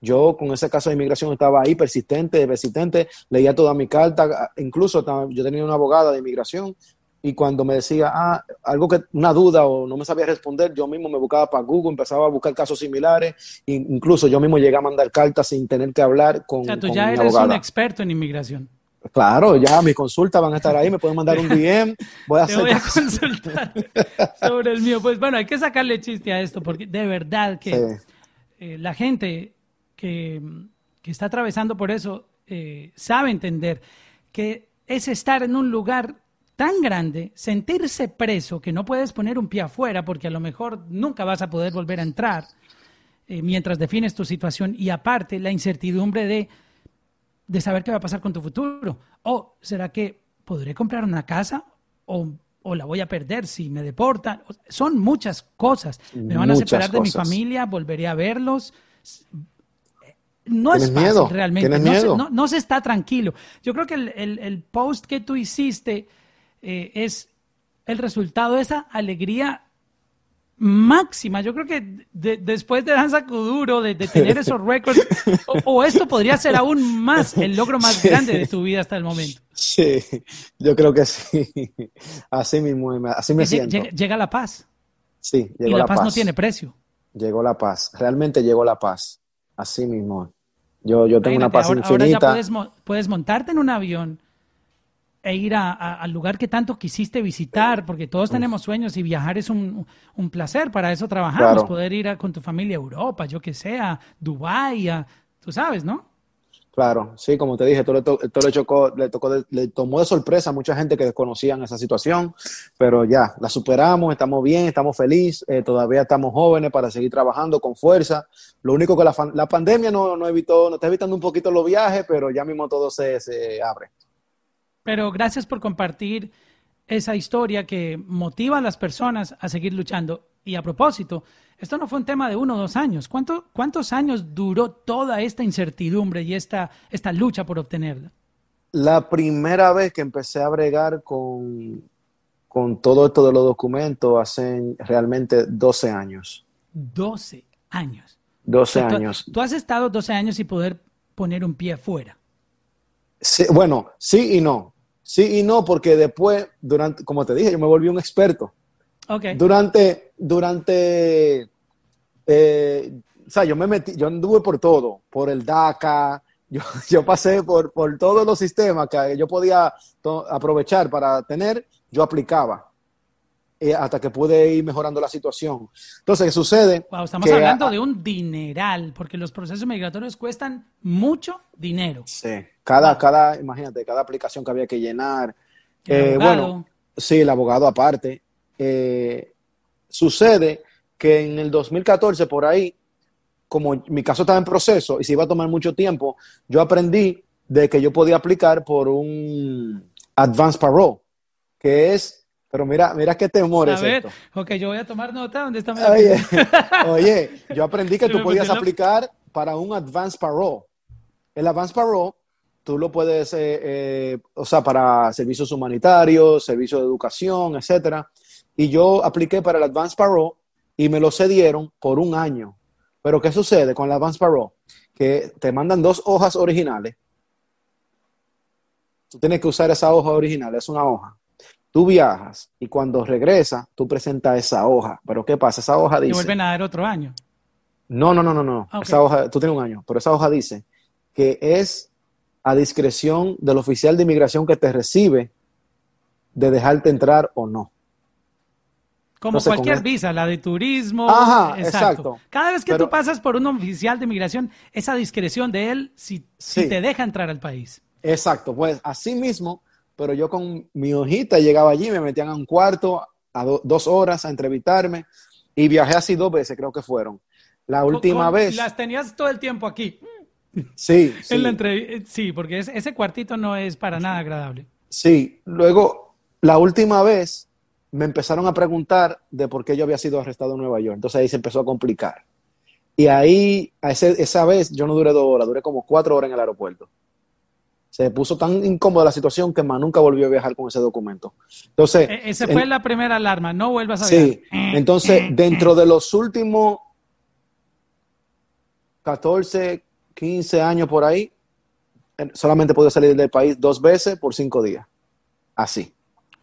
Yo con ese caso de inmigración estaba ahí persistente, persistente, leía toda mi carta, incluso yo tenía una abogada de inmigración y cuando me decía ah, algo que una duda o no me sabía responder, yo mismo me buscaba para Google, empezaba a buscar casos similares, e incluso yo mismo llegué a mandar cartas sin tener que hablar con. O sea, tú ya eres un experto en inmigración. Claro, ya mis consultas van a estar ahí, me pueden mandar un DM, voy a Te voy a consultar sobre el mío. Pues bueno, hay que sacarle chiste a esto, porque de verdad que eh, la gente que, que, está atravesando por eso eh, sabe entender que es estar en un lugar tan grande, sentirse preso que no puedes poner un pie afuera porque a lo mejor nunca vas a poder volver a entrar eh, mientras defines tu situación y aparte la incertidumbre de, de saber qué va a pasar con tu futuro. ¿O será que podré comprar una casa o, o la voy a perder si me deportan? Son muchas cosas. Me van a separar de mi familia, volveré a verlos no es fácil realmente. No, no, se está tranquilo. Yo creo que el, el, el, post que tú hiciste eh, es el resultado de esa alegría máxima. Yo creo que después de Danza Kuduro, de, tener esos récords, o, esto podría ser aún más el logro más grande de tu vida hasta el momento. Sí, yo creo que sí. Así mismo, así me siento. Llega, la paz. Sí, llegó y la, paz, no tiene precio. Llegó la paz, realmente llegó la paz. Así mismo. Yo, yo tengo una paz infinita. Ahora ya puedes montarte en un avión e ir al lugar que tanto quisiste visitar, porque todos tenemos sueños y viajar es un, placer, para eso trabajamos, poder ir con tu familia a Europa, yo que sé, a Dubái, tú sabes, ¿no? Claro, sí, como te dije, todo, le, chocó, le, tocó le tomó de sorpresa a mucha gente que desconocían esa situación, pero ya, la superamos, estamos bien, estamos felices, eh, todavía estamos jóvenes para seguir trabajando con fuerza. Lo único que la, la pandemia no, no evitó, nos está evitando un poquito los viajes, pero ya mismo todo se, se abre. Pero gracias por compartir esa historia que motiva a las personas a seguir luchando. Y a propósito, esto no fue un tema de uno o dos años. ¿Cuánto, ¿Cuántos años duró toda esta incertidumbre y esta, esta lucha por obtenerla? La primera vez que empecé a bregar con, con todo esto de los documentos hace realmente 12 años. 12 años. 12 años. Tú, has estado 12 años sin poder poner un pie afuera. bueno, sí y no. Sí y no, porque después, durante, como te dije, yo me volví un experto. Okay. Durante, durante, eh, o sea, yo me metí, yo anduve por todo, por el DACA, yo, yo pasé por, por todos los sistemas que yo podía aprovechar para tener, yo aplicaba. Eh, hasta que pude ir mejorando la situación. Entonces, ¿qué sucede? estamos hablando de un dineral, porque los procesos migratorios cuestan mucho dinero. Sí, cada, cada, imagínate, cada aplicación que había que llenar. Eh, bueno, sí, el abogado aparte. Eh, sucede que en el 2014, por ahí, como mi caso estaba en proceso y se iba a tomar mucho tiempo, yo aprendí de que yo podía aplicar por un advance parole que es, pero mira, mira qué temor A es ver, esto. ok, yo voy a tomar nota. ¿Dónde está mi Oye, oye, yo aprendí que tú podías aplicar para un advance parole. El advance parole, tú lo puedes, eh, eh, o sea, para servicios humanitarios, servicios de educación, etcétera. Y yo apliqué para el advance parole y me lo cedieron por un año. Pero ¿qué sucede con el advance parole? Que te mandan dos hojas originales. Tú tienes que usar esa hoja original, es una hoja. Tú viajas y cuando regresas, tú presentas esa hoja. Pero ¿qué pasa? Esa hoja Te dice... vuelven a dar otro año. No, no, no, no, no. Ah. Esa hoja, tú tienes un año, pero esa hoja dice que es a discreción del oficial de inmigración que te recibe de dejarte entrar o no. Como Entonces, cualquier visa, la de turismo. Ajá, exacto. Cada vez que Pero- tú pasas por un oficial de inmigración, esa discreción de él, si, te deja entrar al país. Exacto, pues así mismo, pero yo con mi hojita llegaba allí, me metían a un cuarto a do- dos horas a entrevistarme y viajé así dos veces, creo que fueron. La última Con- vez, Las tenías todo el tiempo aquí. Sí, sí, En la sí, porque ese, ese cuartito no es para nada agradable. sí. Luego, la última vez me empezaron a preguntar de por qué yo había sido arrestado en Nueva York. Entonces ahí se empezó a complicar. Y ahí, a ese- esa vez, yo no duré dos horas, duré como cuatro horas en el aeropuerto. Se puso tan incómoda la situación que más nunca volvió a viajar con ese documento. Entonces, E- en- fue la primera alarma, no vuelvas a Sí, viajar. entonces dentro de los últimos 14, 15 años por ahí, solamente podido salir del país dos veces por cinco días. Así.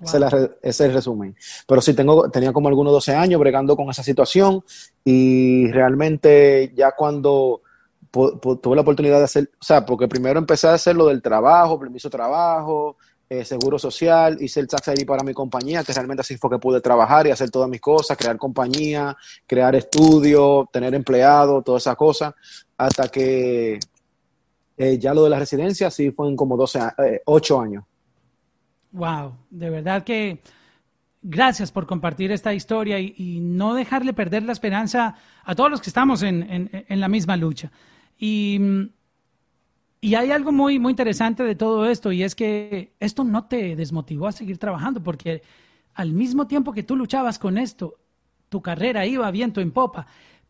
Ese, es la re- ese es el resumen. Pero sí, tengo, tenía como algunos 12 años bregando con esa situación y realmente ya cuando tuve la oportunidad de hacer, o sea, porque primero empecé a hacer lo del trabajo, permiso de trabajo, eh, seguro social, hice el tax ID para mi compañía, que realmente así fue que pude trabajar y hacer todas mis cosas, crear compañía, crear estudio, tener empleado, todas esas cosas, hasta que eh, ya lo de la residencia sí fue en como 12, a- eh, 8 años. Wow, de verdad que gracias por compartir esta historia y, y no dejarle perder la esperanza a todos los que estamos en, en- en la misma lucha. Y, mm, y hay algo muy, muy interesante de todo esto y es que esto no te desmotivó a seguir trabajando porque al mismo tiempo que tú luchabas con esto, tu carrera iba viento en popa.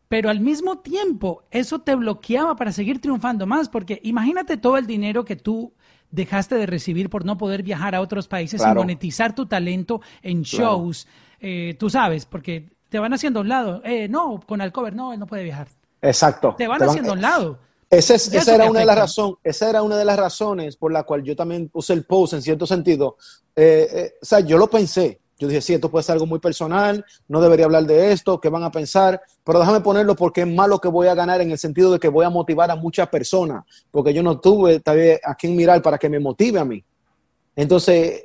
Pero al mismo tiempo, eso te bloqueaba para seguir triunfando más, porque imagínate todo el dinero que tú dejaste de recibir por no poder viajar a otros países y monetizar tu talento en Claro. shows, eh, tú sabes, porque te van haciendo a un lado. Eh, no, con Alcover no, él no puede viajar. Exacto. Te van haciendo a un lado. Esa, es- era una de las razones, esa era una de las razones por la cual yo también puse el post en cierto sentido. Eh, eh, o sea, yo lo pensé. Yo dije, sí, esto puede ser algo muy personal, no debería hablar de esto, ¿qué van a pensar? Pero déjame ponerlo porque es malo que voy a ganar en el sentido de que voy a motivar a muchas personas, porque yo no tuve tal vez a quien mirar para que me motive a mí. Entonces,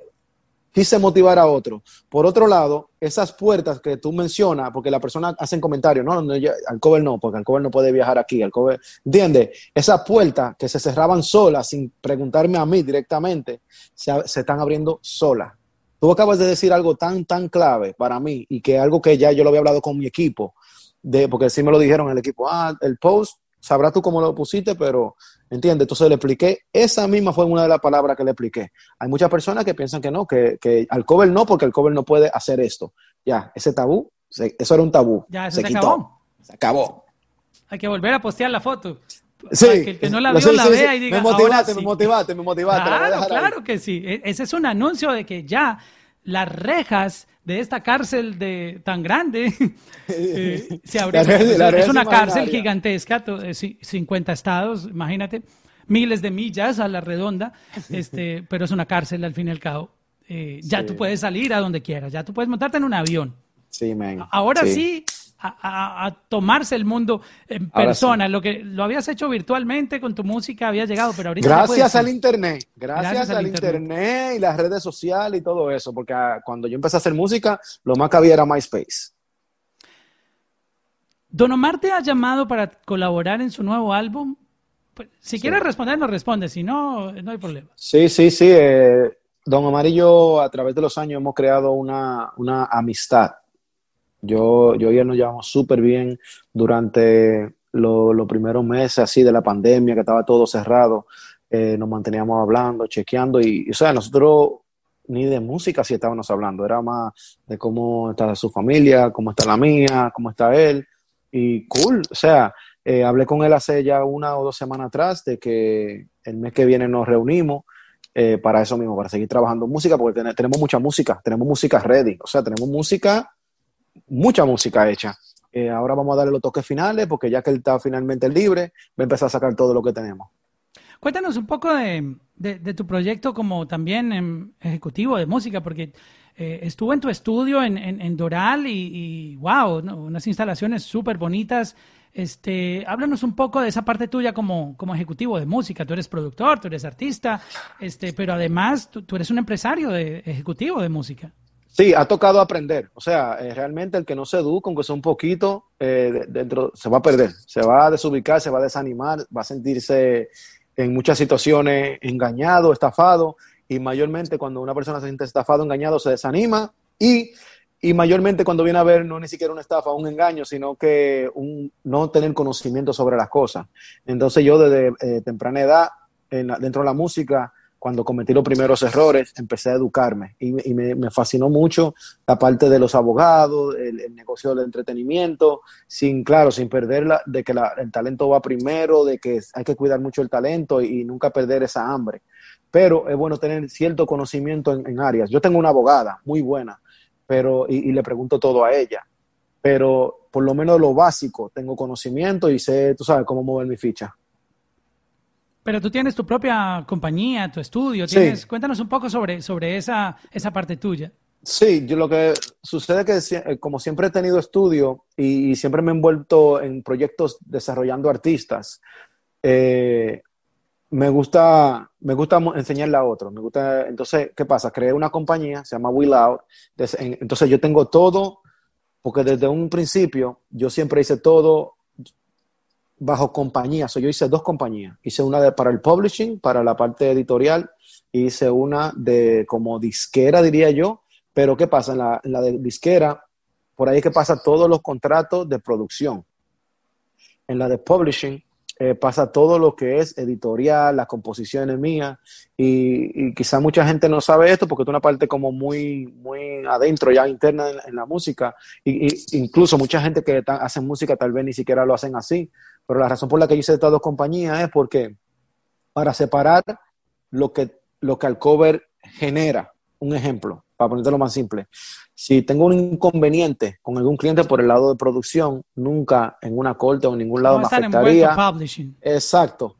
quise motivar a otro. Por otro lado, esas puertas que tú mencionas, porque la persona hace comentarios, no, no, ya- Alcover no, porque Alcover no puede viajar aquí, Alcover, ¿entiendes? Esas puertas que se cerraban solas sin preguntarme a mí directamente, se, se están abriendo solas. Tú acabas de decir algo tan, tan clave para mí y que algo que ya yo lo había hablado con mi equipo, de, porque sí me lo dijeron el equipo, ah, el post, sabrás tú cómo lo pusiste, pero ¿entiendes? Entonces le expliqué, esa misma fue una de las palabras que le expliqué. Hay muchas personas que piensan que no, que, que al cover no, porque el cover no puede hacer esto. Ya, ese tabú, se- eso era un tabú. Ya, eso se quitó. acabó. Se acabó. Hay que volver a postear la foto. Sí, Para que el que no la lo vio sé, la sí, vea sí. y diga, me motivaste, me motivaste, me motivaste. la Claro, ahí. claro que sí. E- Ese es un anuncio de que ya las rejas de esta cárcel de tan grande eh, se abrieron. Es- una cárcel gigantesca, to- eh, ci- 50 estados, imagínate, miles de millas a la redonda, este, pero es una cárcel al fin y al cabo. Eh, ya Sí. tú puedes salir a donde quieras, ya tú puedes montarte en un avión. Sí, man. Ahora sí, a- a tomarse el mundo en Ahora persona. Lo que lo habías hecho virtualmente con tu música había llegado, pero ahorita Gracias al internet, gracias, Gracias al al internet. internet. y las redes sociales y todo eso, porque ah, cuando yo empecé a hacer música, lo más que había era MySpace. Don Omar te ha llamado para colaborar en su nuevo álbum. Pues, si quieres responder, nos responde. Si no, no hay problema. Sí, sí, sí. eh, Don Omar y yo a través de los años hemos creado una, una amistad. Yo, yo y él nos llevamos súper bien durante lo- los primeros meses así de la pandemia, que estaba todo cerrado. Eh, nos manteníamos hablando, chequeando y, y, o sea, nosotros ni de música si estábamos hablando, era más de cómo está su familia, cómo está la mía, cómo está él. Y cool, o sea, eh, hablé con él hace ya una o dos semanas atrás de que el mes que viene nos reunimos eh, para eso mismo, para seguir trabajando música, porque tenemos mucha música, tenemos música ready, o sea, tenemos música, mucha música hecha. Eh, ahora vamos a darle los toques finales, porque ya que él está finalmente libre, va a empezar a sacar todo lo que tenemos. Cuéntanos un poco de, tu proyecto como también em, ejecutivo de música, porque eh, estuve en tu estudio en, Doral y, wow, unas instalaciones súper bonitas. Este, háblanos un poco de esa parte tuya como, como ejecutivo de música. Tú eres productor, tú eres artista, este, pero además tú, eres un empresario de, ejecutivo de música. Sí, ha tocado aprender. O sea, eh, realmente el que no se educa, aunque sea un poquito, eh, dentro se va a perder, se va a desubicar, se va a desanimar, va a sentirse en muchas situaciones engañado, estafado, y mayormente cuando una persona se siente estafado, engañado, se desanima, y, y mayormente cuando viene a ver no ni siquiera una estafa, un engaño, sino que un, no tener conocimiento sobre las cosas. Entonces yo desde eh, temprana edad, dentro de la música, cuando cometí los primeros errores, empecé a educarme y, me, fascinó mucho la parte de los abogados, el, negocio del entretenimiento, sin, claro, sin perder la, de que el talento va primero, de que hay que cuidar mucho el talento y, nunca perder esa hambre. Pero es bueno tener cierto conocimiento en, áreas. Yo tengo una abogada muy buena, pero, y, y le pregunto todo a ella, pero por lo menos lo básico, tengo conocimiento y sé, tú sabes, cómo mover mi ficha. Pero tú tienes tu propia compañía, tu estudio. Tienes, Cuéntanos un poco sobre, sobre esa, esa parte tuya. Sí, yo lo que sucede es que eh, como siempre he tenido estudio y, siempre me he envuelto en proyectos desarrollando artistas, eh, me gusta, me gusta enseñarle a otros. Me gusta, entonces, ¿qué pasa? Creé una compañía, se llama Will Out. Entonces yo tengo todo, porque desde un principio yo siempre hice todo bajo compañía. yo hice dos compañías. Hice una de, para el publishing, para la parte editorial, hice una de como disquera, diría yo. Pero ¿qué pasa? En la, en la de disquera, por ahí que pasa todos los contratos de producción. En la de publishing, eh, pasa todo lo que es editorial, las composiciones mías, y, y, quizá mucha gente no sabe esto porque es una parte como muy, muy adentro, ya interna en, la música, y, incluso mucha gente que hace música tal vez ni siquiera lo hacen así, pero la razón por la que hice estas dos compañías es porque para separar lo que, lo que al cover genera, un ejemplo, para ponértelo más simple, si tengo un inconveniente con algún cliente por el lado de producción, nunca en una corte o en ningún lado me afectaría. Exacto.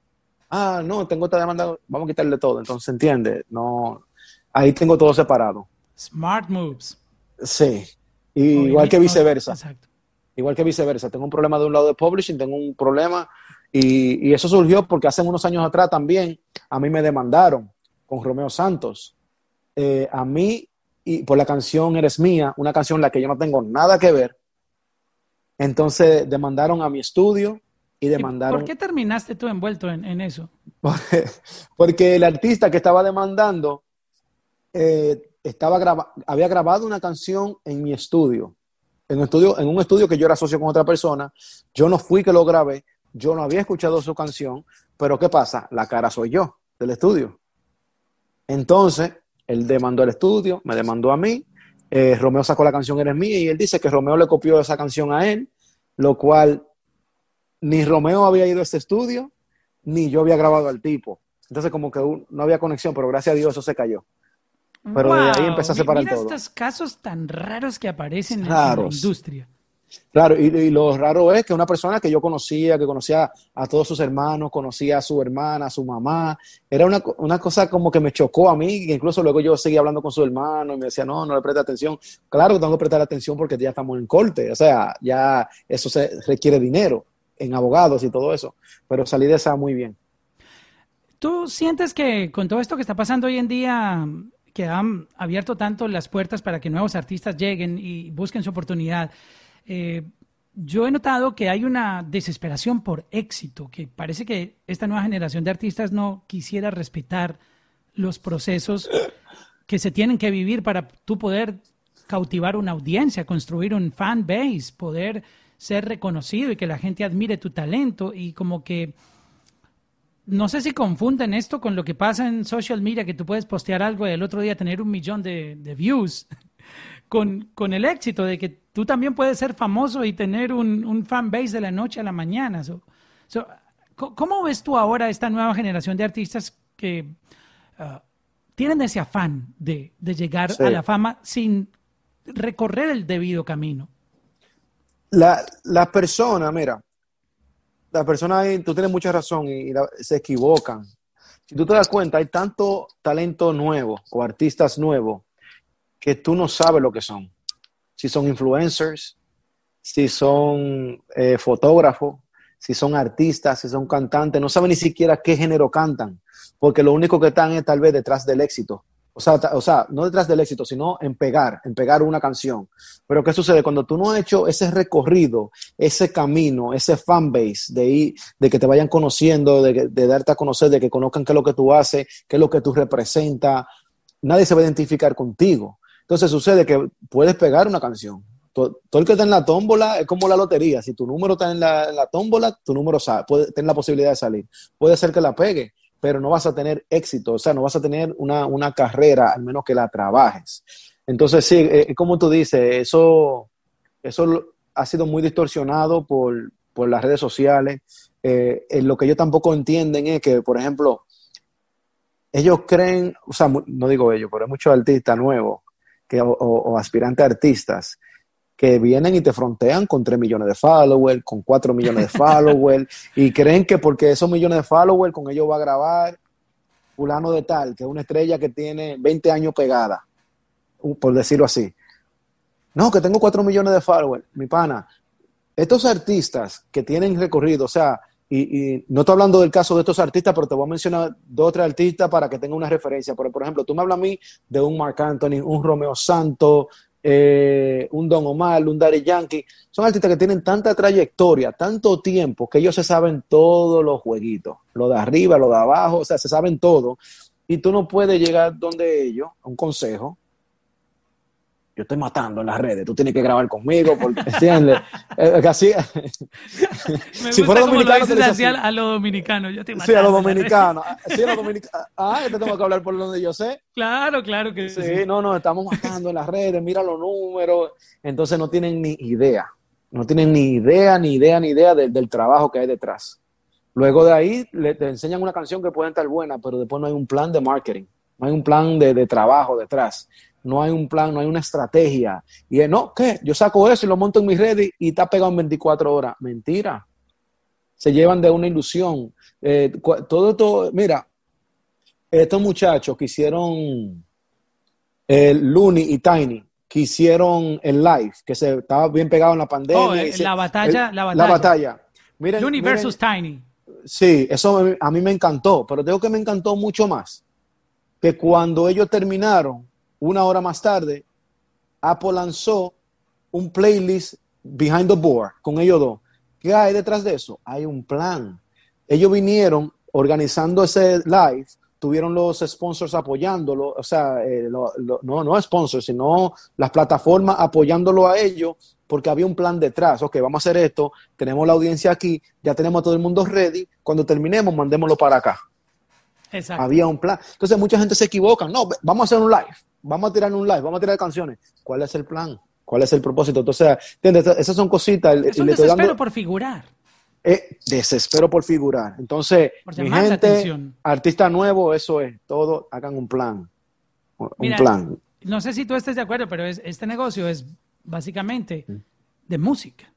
Ah, no, tengo esta demanda, vamos a quitarle todo. Entonces, entiende, no, ahí tengo todo separado. Smart moves. Sí. igual que viceversa. Igual que viceversa. Tengo un problema de un lado de publishing, tengo un problema. Y, y, eso surgió porque hace unos años atrás también a mí me demandaron con Romeo Santos. Eh, a mí, y por la canción Eres Mía, una canción en la que yo no tengo nada que ver. Entonces demandaron a mi estudio y demandaron. ¿Por qué terminaste tú envuelto en, eso? porque el artista que estaba demandando eh, estaba había grabado una canción en mi estudio en un, estudio, en un estudio que yo era socio con otra persona, yo no fui que lo grabé, yo no había escuchado su canción, pero ¿qué pasa? La cara soy yo del estudio. Entonces, él demandó al estudio, me demandó a mí, eh, Romeo sacó la canción Eres mía y él dice que Romeo le copió esa canción a él, lo cual ni Romeo había ido a ese estudio, ni yo había grabado al tipo. Entonces como que no había conexión, pero gracias a Dios eso se cayó. Pero de ahí empezó a separar mira todo. estos casos tan raros que aparecen en la industria. Claro, y, lo raro es que una persona que yo conocía, que conocía a todos sus hermanos, conocía a su hermana, a su mamá, era una, una cosa como que me chocó a mí, que incluso luego yo seguía hablando con su hermano y me decía, no, no le preste atención. Claro que tengo que prestar atención porque ya estamos en corte, o sea, ya eso se requiere dinero en abogados y todo eso, pero salí de esa muy bien. ¿Tú sientes que con todo esto que está pasando hoy en día, que han abierto tanto las puertas para que nuevos artistas lleguen y busquen su oportunidad. Eh, yo he notado que hay una desesperación por éxito, que parece que esta nueva generación de artistas no quisiera respetar los procesos que se tienen que vivir para tú poder cautivar una audiencia, construir un fan base, poder ser reconocido y que la gente admire tu talento y como que no sé si confunden esto con lo que pasa en social media, que tú puedes postear algo y el otro día tener un millón de, views, con, con, el éxito de que tú también puedes ser famoso y tener un, un fan base de la noche a la mañana. ¿Cómo ves tú ahora esta nueva generación de artistas que uh, tienen ese afán de, llegar a la fama sin recorrer el debido camino? La, la persona, mira, las personas, tú tienes mucha razón y, se equivocan. Si tú te das cuenta, hay tanto talento nuevo o artistas nuevos que tú no sabes lo que son. Si son influencers, si son eh, fotógrafos, si son artistas, si son cantantes, no saben ni siquiera qué género cantan, porque lo único que están es tal vez detrás del éxito. O sea, o sea, no detrás del éxito, sino en pegar, en pegar una canción. Pero ¿qué sucede? Cuando tú no has hecho ese recorrido, ese camino, ese fanbase de, ir, de que te vayan conociendo, de, de, darte a conocer, de que conozcan qué es lo que tú haces, qué es lo que tú representas, nadie se va a identificar contigo. Entonces sucede que puedes pegar una canción. Todo, el que está en la tómbola es como la lotería. Si tu número está en la, tómbola, tu número sale, puede tener la posibilidad de salir. Puede ser que la pegue pero no vas a tener éxito, o sea, no vas a tener una, carrera, al menos que la trabajes. Entonces, sí, eh, como tú dices, eso, eso ha sido muy distorsionado por, las redes sociales. Eh, lo que ellos tampoco entienden es que, por ejemplo, ellos creen, o sea, no digo ellos, pero hay muchos artistas nuevos que, o aspirantes artistas que vienen y te frontean con 3 millones de followers, con 4 millones de followers, y creen que porque esos millones de followers con ellos va a grabar fulano de tal, que es una estrella que tiene 20 años pegada, por decirlo así. No, que tengo 4 millones de followers, mi pana. Estos artistas que tienen recorrido, o sea, y, no estoy hablando del caso de estos artistas, pero te voy a mencionar dos o tres artistas para que tenga una referencia. Por, ejemplo, tú me hablas a mí de un Marc Anthony, un Romeo Santos, eh, un Don Omar, un Daddy Yankee, son artistas que tienen tanta trayectoria, tanto tiempo, que ellos se saben todos los jueguitos, lo de arriba, lo de abajo, o sea, se saben todo. Y tú no puedes llegar donde ellos, un consejo, yo estoy matando en las redes, tú tienes que grabar conmigo, porque, ¿entiendes? así, si fuera dominicano, lo así a, los dominicanos, yo estoy Sí, a los dominicanos, sí, a los dominicanos, ah, te tengo que hablar por donde yo sé. Claro, claro que sí. Sí, no, no, estamos matando en las redes, mira los números, entonces no tienen ni idea, no tienen ni idea, ni idea, ni idea del trabajo que hay detrás. Luego de ahí le, te enseñan una canción que puede estar buena, pero después no hay un plan de marketing, no hay un plan de, de trabajo detrás no hay un plan, no hay una estrategia. Y es, no, ¿qué? Yo saco eso y lo monto en mi red y, está pegado en 24 horas. Mentira. Se llevan de una ilusión. Eh, todo esto, mira, estos muchachos que hicieron el Looney y Tiny, que hicieron el live, que se estaba bien pegado en la pandemia. Oh, eh, la, batalla, la batalla, la batalla. Looney versus Tiny. Sí, eso a mí me encantó, pero tengo que me encantó mucho más que cuando ellos terminaron, una hora más tarde, Apple lanzó un playlist behind the board con ellos dos. ¿Qué hay detrás de eso? Hay un plan. Ellos vinieron organizando ese live, tuvieron los sponsors apoyándolo, o sea, eh, no, no sponsors, sino las plataformas apoyándolo a ellos, porque había un plan detrás. Ok, vamos a hacer esto, tenemos la audiencia aquí, ya tenemos a todo el mundo ready, cuando terminemos, mandémoslo para acá. Exacto. Había un plan. Entonces mucha gente se equivoca. No, vamos a hacer un live vamos a tirar un live, vamos a tirar canciones. ¿Cuál es el plan? ¿Cuál es el propósito? Entonces, ¿entiendes? Esas son cositas. Es un desespero por figurar. Eh, desespero por figurar. Entonces, mi gente, artista nuevo, eso es. Todo hagan un plan. Un plan. No sé si tú estés de acuerdo, pero este negocio es básicamente mm. de música.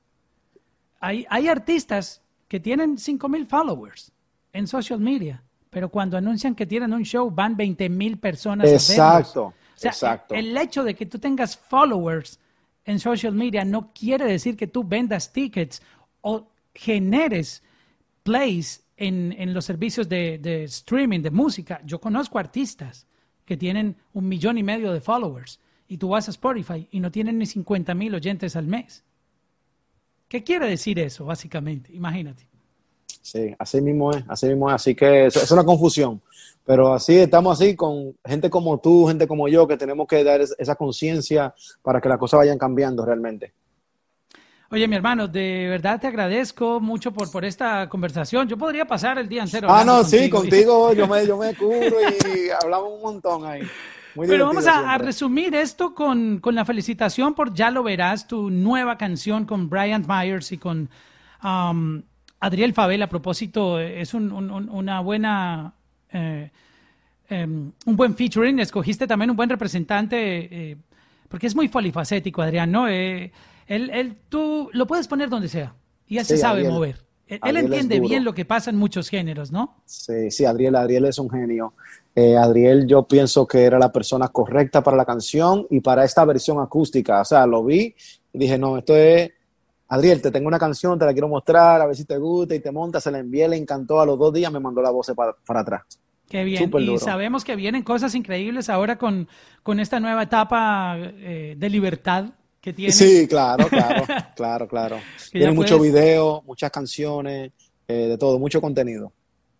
Hay, hay artistas que tienen 5.000 followers en social media, pero cuando anuncian que tienen un show van 20.000 personas. Exacto. Exacto. El hecho de que tú tengas followers en social media no quiere decir que tú vendas tickets o generes plays en, los servicios de, streaming, de música. Yo conozco artistas que tienen un millón y medio de followers y tú vas a Spotify y no tienen ni 50 mil oyentes al mes. ¿Qué quiere decir eso, básicamente? Imagínate. Sí, así mismo es, así mismo es. Así que es una confusión. Pero así estamos así con gente como tú, gente como yo, que tenemos que dar esa conciencia para que las cosas vayan cambiando realmente. Oye, mi hermano, de verdad te agradezco mucho por, por esta conversación. Yo podría pasar el día entero. Ah, no, sí, contigo yo me, yo me cubro y hablamos un montón ahí. Pero vamos a, resumir esto con, con, la felicitación por Ya lo verás, tu nueva canción con Brian Myers y con um, Adriel Fabel. A propósito, es un, una buena... Eh, em, un buen featuring, escogiste también un buen representante, eh, porque es muy polifacético, Adrián, ¿no? Eh, él, él, tú lo puedes poner donde sea y él se sabe mover. Él, entiende bien lo que pasa en muchos géneros, ¿no? Sí, sí, Adriel, Adriel es un genio. Eh, Adriel, yo pienso que era la persona correcta para la canción y para esta versión acústica. O sea, lo vi y dije, no, esto es. Adriel, te tengo una canción, te la quiero mostrar, a ver si te gusta y te monta. Se la envié, le encantó. A los dos días me mandó la voz para, para atrás. Qué bien. y sabemos que vienen cosas increíbles ahora con, con esta nueva etapa eh, de libertad que tiene. Sí, claro, claro, claro, claro. Tiene mucho video, muchas canciones, eh, de todo, mucho contenido.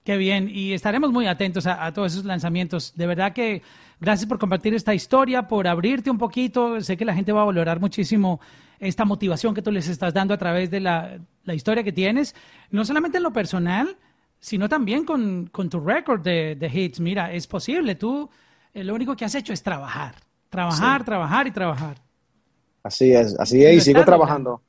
Qué bien, y estaremos muy atentos a, todos esos lanzamientos. De verdad que gracias por compartir esta historia, por abrirte un poquito. Sé que la gente va a valorar muchísimo esta motivación que tú les estás dando a través de la, historia que tienes, no solamente en lo personal, sino también con, tu récord de, hits. Mira, es posible, tú eh, lo único que has hecho es trabajar, trabajar, trabajar y trabajar. Así es, así es, y sigo trabajando.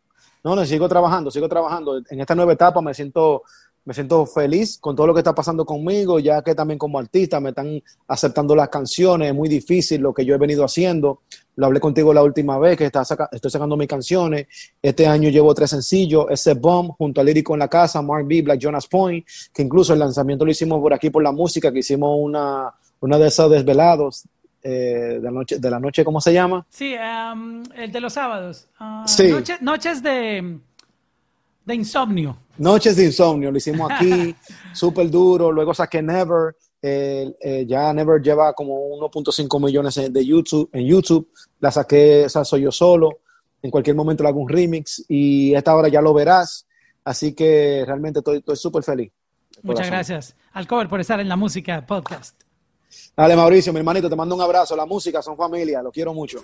No, no, sigo trabajando, sigo trabajando. En esta nueva etapa me siento, me siento feliz con todo lo que está pasando conmigo, ya que también como artista me están aceptando las canciones, es muy difícil lo que yo he venido haciendo. Lo hablé contigo la última vez, que está estoy sacando mis canciones. Este año llevo tres sencillos, ese Bomb, junto a Lírico en la Casa, Mark B, Black Jonas Point, que incluso el lanzamiento lo hicimos por aquí por la música, que hicimos una, una de esos desvelados eh, de, la noche, de la noche, ¿cómo se llama? Sí, um, el de los sábados. Uh, sí. noches de, de insomnio. Noches de insomnio, lo hicimos aquí, súper duro. Luego saqué Never. Eh, eh, ya Never lleva como 1.5 millones de YouTube, en YouTube. La saqué, esa soy yo solo. En cualquier momento le hago un remix y esta hora ya lo verás. Así que realmente estoy súper feliz. Muchas gracias, Alcover, por estar en la música podcast. Dale, Mauricio, mi hermanito, te mando un abrazo. La música son familia, lo quiero mucho.